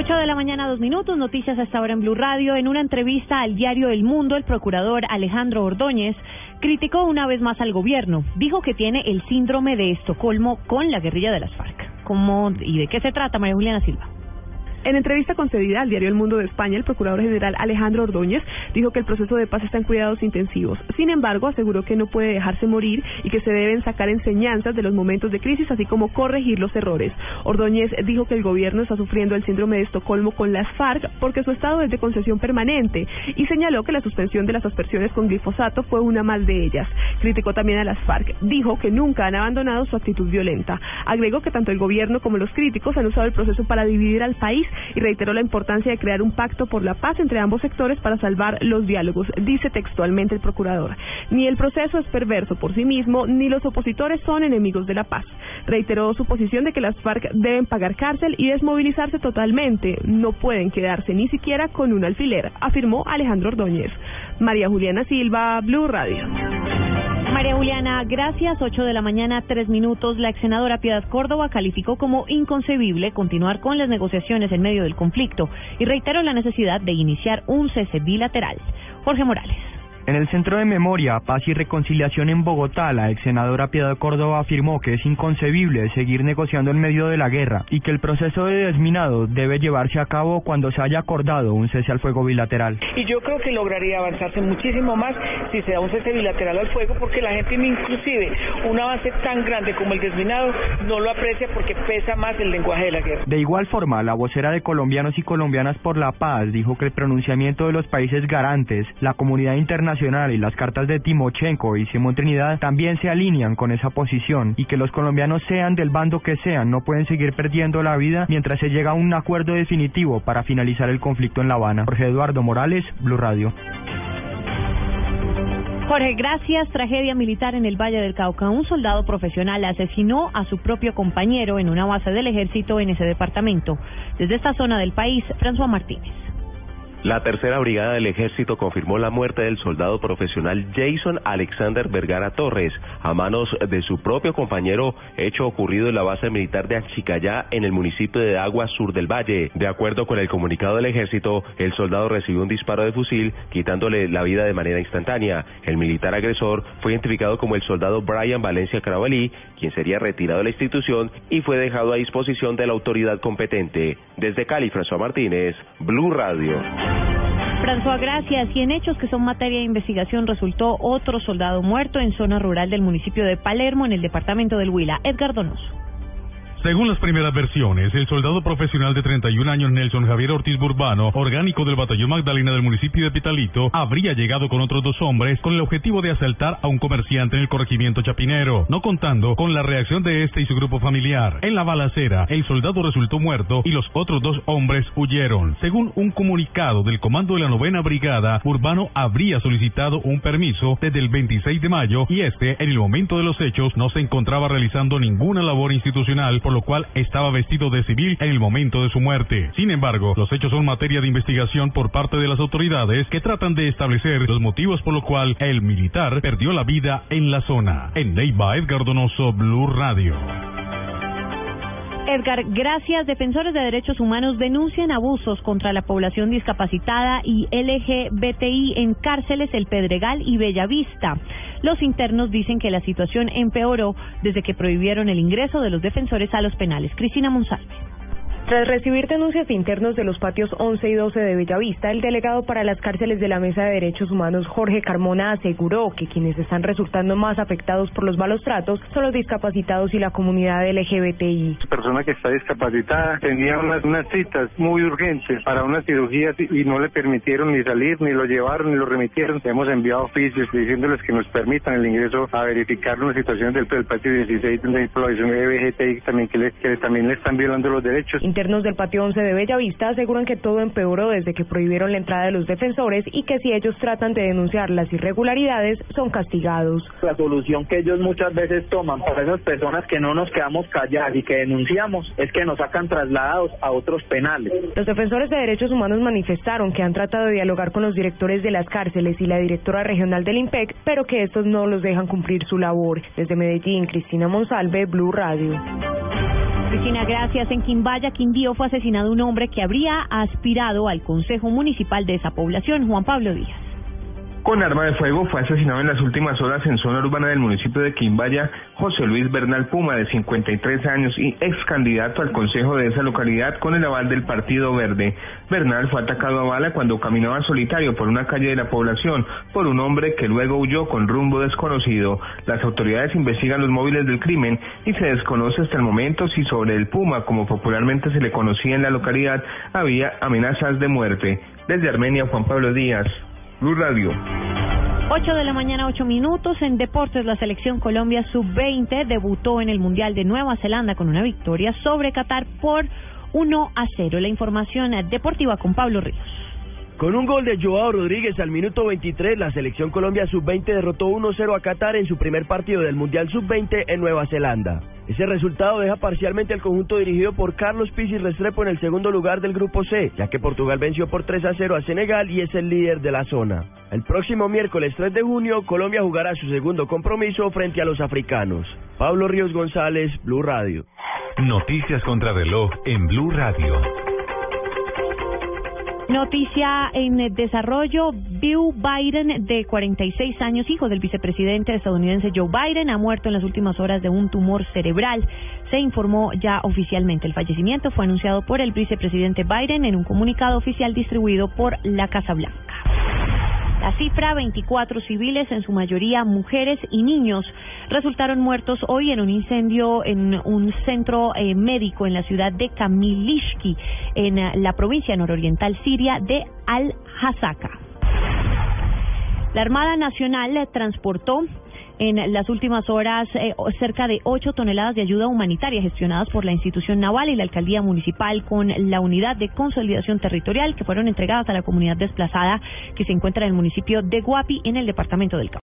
8 de la mañana, dos minutos, noticias hasta ahora en Blue Radio. En una entrevista al diario El Mundo, el procurador Alejandro Ordóñez criticó una vez más al gobierno. Dijo que tiene el síndrome de Estocolmo con la guerrilla de las FARC. ¿Cómo y de qué se trata, María Juliana Silva? En entrevista concedida al diario El Mundo de España, el procurador general Alejandro Ordóñez dijo que el proceso de paz está en cuidados intensivos. Sin embargo, aseguró que no puede dejarse morir y que se deben sacar enseñanzas de los momentos de crisis, así como corregir los errores. Ordóñez dijo que el gobierno está sufriendo el síndrome de Estocolmo con las FARC porque su estado es de concesión permanente y señaló que la suspensión de las aspersiones con glifosato fue una más de ellas. Criticó también a las FARC. Dijo que nunca han abandonado su actitud violenta. Agregó que tanto el gobierno como los críticos han usado el proceso para dividir al país y reiteró la importancia de crear un pacto por la paz entre ambos sectores para salvar los diálogos, dice textualmente el procurador. Ni el proceso es perverso por sí mismo, ni los opositores son enemigos de la paz. Reiteró su posición de que las FARC deben pagar cárcel y desmovilizarse totalmente. No pueden quedarse ni siquiera con un alfiler, afirmó Alejandro Ordóñez. María Juliana Silva, Blue Radio. María Juliana, gracias. 8 de la mañana, tres minutos. La ex senadora Piedad Córdoba calificó como inconcebible continuar con las negociaciones en medio del conflicto y reiteró la necesidad de iniciar un cese bilateral. Jorge Morales. En el Centro de Memoria, Paz y Reconciliación en Bogotá, la ex senadora Piedad Córdoba afirmó que es inconcebible seguir negociando en medio de la guerra y que el proceso de desminado debe llevarse a cabo cuando se haya acordado un cese al fuego bilateral. Y yo creo que lograría avanzarse muchísimo más si se da un cese bilateral al fuego, porque la gente inclusive un avance tan grande como el desminado no lo aprecia porque pesa más el lenguaje de la guerra. De igual forma, la vocera de colombianos y colombianas por la paz dijo que el pronunciamiento de los países garantes, la comunidad internacional y las cartas de Timochenko y Simón Trinidad también se alinean con esa posición y que los colombianos sean del bando que sean no pueden seguir perdiendo la vida mientras se llega a un acuerdo definitivo para finalizar el conflicto en La Habana. Jorge Eduardo Morales, Blue Radio. Jorge, gracias. Tragedia militar en el Valle del Cauca. Un soldado profesional asesinó a su propio compañero en una base del ejército en ese departamento. Desde esta zona del país, François Martínez. La tercera brigada del ejército confirmó la muerte del soldado profesional Jason Alexander Vergara Torres a manos de su propio compañero, hecho ocurrido en la base militar de Achicayá en el municipio de Agua Sur del Valle. De acuerdo con el comunicado del ejército, el soldado recibió un disparo de fusil quitándole la vida de manera instantánea. El militar agresor fue identificado como el soldado Brian Valencia Carabalí, quien sería retirado de la institución y fue dejado a disposición de la autoridad competente. Desde Cali, François Martínez, Blue Radio. François, gracias. Y en hechos que son materia de investigación resultó otro soldado muerto en zona rural del municipio de Palermo, en el departamento del Huila. Edgar Donoso. Según las primeras versiones, el soldado profesional de 31 años Nelson Javier Ortiz Burbano, orgánico del batallón Magdalena del municipio de Pitalito, habría llegado con otros dos hombres con el objetivo de asaltar a un comerciante en el corregimiento chapinero, no contando con la reacción de este y su grupo familiar. En la balacera, el soldado resultó muerto y los otros dos hombres huyeron. Según un comunicado del comando de la novena brigada, Urbano habría solicitado un permiso desde el 26 de mayo y este, en el momento de los hechos, no se encontraba realizando ninguna labor institucional por lo cual estaba vestido de civil en el momento de su muerte. Sin embargo, los hechos son materia de investigación por parte de las autoridades que tratan de establecer los motivos por lo cual el militar perdió la vida en la zona. En Neiva, Edgar Donoso, Blue Radio. Edgar, gracias. Defensores de derechos humanos denuncian abusos contra la población discapacitada y LGBTI en cárceles El Pedregal y Bellavista. Los internos dicen que la situación empeoró desde que prohibieron el ingreso de los defensores a los penales. Cristina Monsalve. Tras recibir denuncias de internos de los patios 11 y 12 de Bellavista, el delegado para las cárceles de la Mesa de Derechos Humanos, Jorge Carmona, aseguró que quienes están resultando más afectados por los malos tratos son los discapacitados y la comunidad LGBTI. La persona que está discapacitada tenía unas, unas citas muy urgentes para unas cirugías y no le permitieron ni salir, ni lo llevaron, ni lo remitieron. Hemos enviado oficios diciéndoles que nos permitan el ingreso a verificar una situación del, patio 16 donde hay población LGBTI también que, le, que también le están violando los derechos internos del patio 11 de Bellavista aseguran que todo empeoró desde que prohibieron la entrada de los defensores y que si ellos tratan de denunciar las irregularidades son castigados. La solución que ellos muchas veces toman para esas personas que no nos quedamos calladas y que denunciamos es que nos sacan trasladados a otros penales. Los defensores de derechos humanos manifestaron que han tratado de dialogar con los directores de las cárceles y la directora regional del IMPEC, pero que estos no los dejan cumplir su labor. Desde Medellín, Cristina Monsalve, Blue Radio. Cristina, gracias. En Quimbaya, Quindío, fue asesinado un hombre que habría aspirado al Consejo Municipal de esa población, Juan Pablo Díaz. Con arma de fuego fue asesinado en las últimas horas en zona urbana del municipio de Quimbaya José Luis Bernal Puma, de 53 años y ex candidato al consejo de esa localidad con el aval del Partido Verde. Bernal fue atacado a bala cuando caminaba solitario por una calle de la población por un hombre que luego huyó con rumbo desconocido. Las autoridades investigan los móviles del crimen y se desconoce hasta el momento si sobre el Puma, como popularmente se le conocía en la localidad, había amenazas de muerte. Desde Armenia, Juan Pablo Díaz. Blue Radio. 8 de la mañana, 8 minutos. En deportes, la selección Colombia sub-20 debutó en el Mundial de Nueva Zelanda con una victoria sobre Qatar por 1 a 0. La información deportiva con Pablo Ríos. Con un gol de Joao Rodríguez al minuto 23, la selección Colombia sub-20 derrotó 1-0 a Qatar en su primer partido del Mundial sub-20 en Nueva Zelanda. Ese resultado deja parcialmente al conjunto dirigido por Carlos Pizzi Restrepo en el segundo lugar del grupo C, ya que Portugal venció por 3 a 0 a Senegal y es el líder de la zona. El próximo miércoles 3 de junio, Colombia jugará su segundo compromiso frente a los africanos. Pablo Ríos González, Blue Radio. Noticias contra reloj en Blue Radio. Noticia en desarrollo, Bill Biden, de 46 años, hijo del vicepresidente estadounidense Joe Biden, ha muerto en las últimas horas de un tumor cerebral. Se informó ya oficialmente. El fallecimiento fue anunciado por el vicepresidente Biden en un comunicado oficial distribuido por la Casa Blanca. La cifra, 24 civiles, en su mayoría mujeres y niños, resultaron muertos hoy en un incendio en un centro eh, médico en la ciudad de Kamilishki, en eh, la provincia nororiental siria de Al-Hasaka. La Armada Nacional transportó en las últimas horas eh, cerca de 8 toneladas de ayuda humanitaria gestionadas por la institución naval y la alcaldía municipal con la unidad de consolidación territorial que fueron entregadas a la comunidad desplazada que se encuentra en el municipio de Guapi en el departamento del Cauca.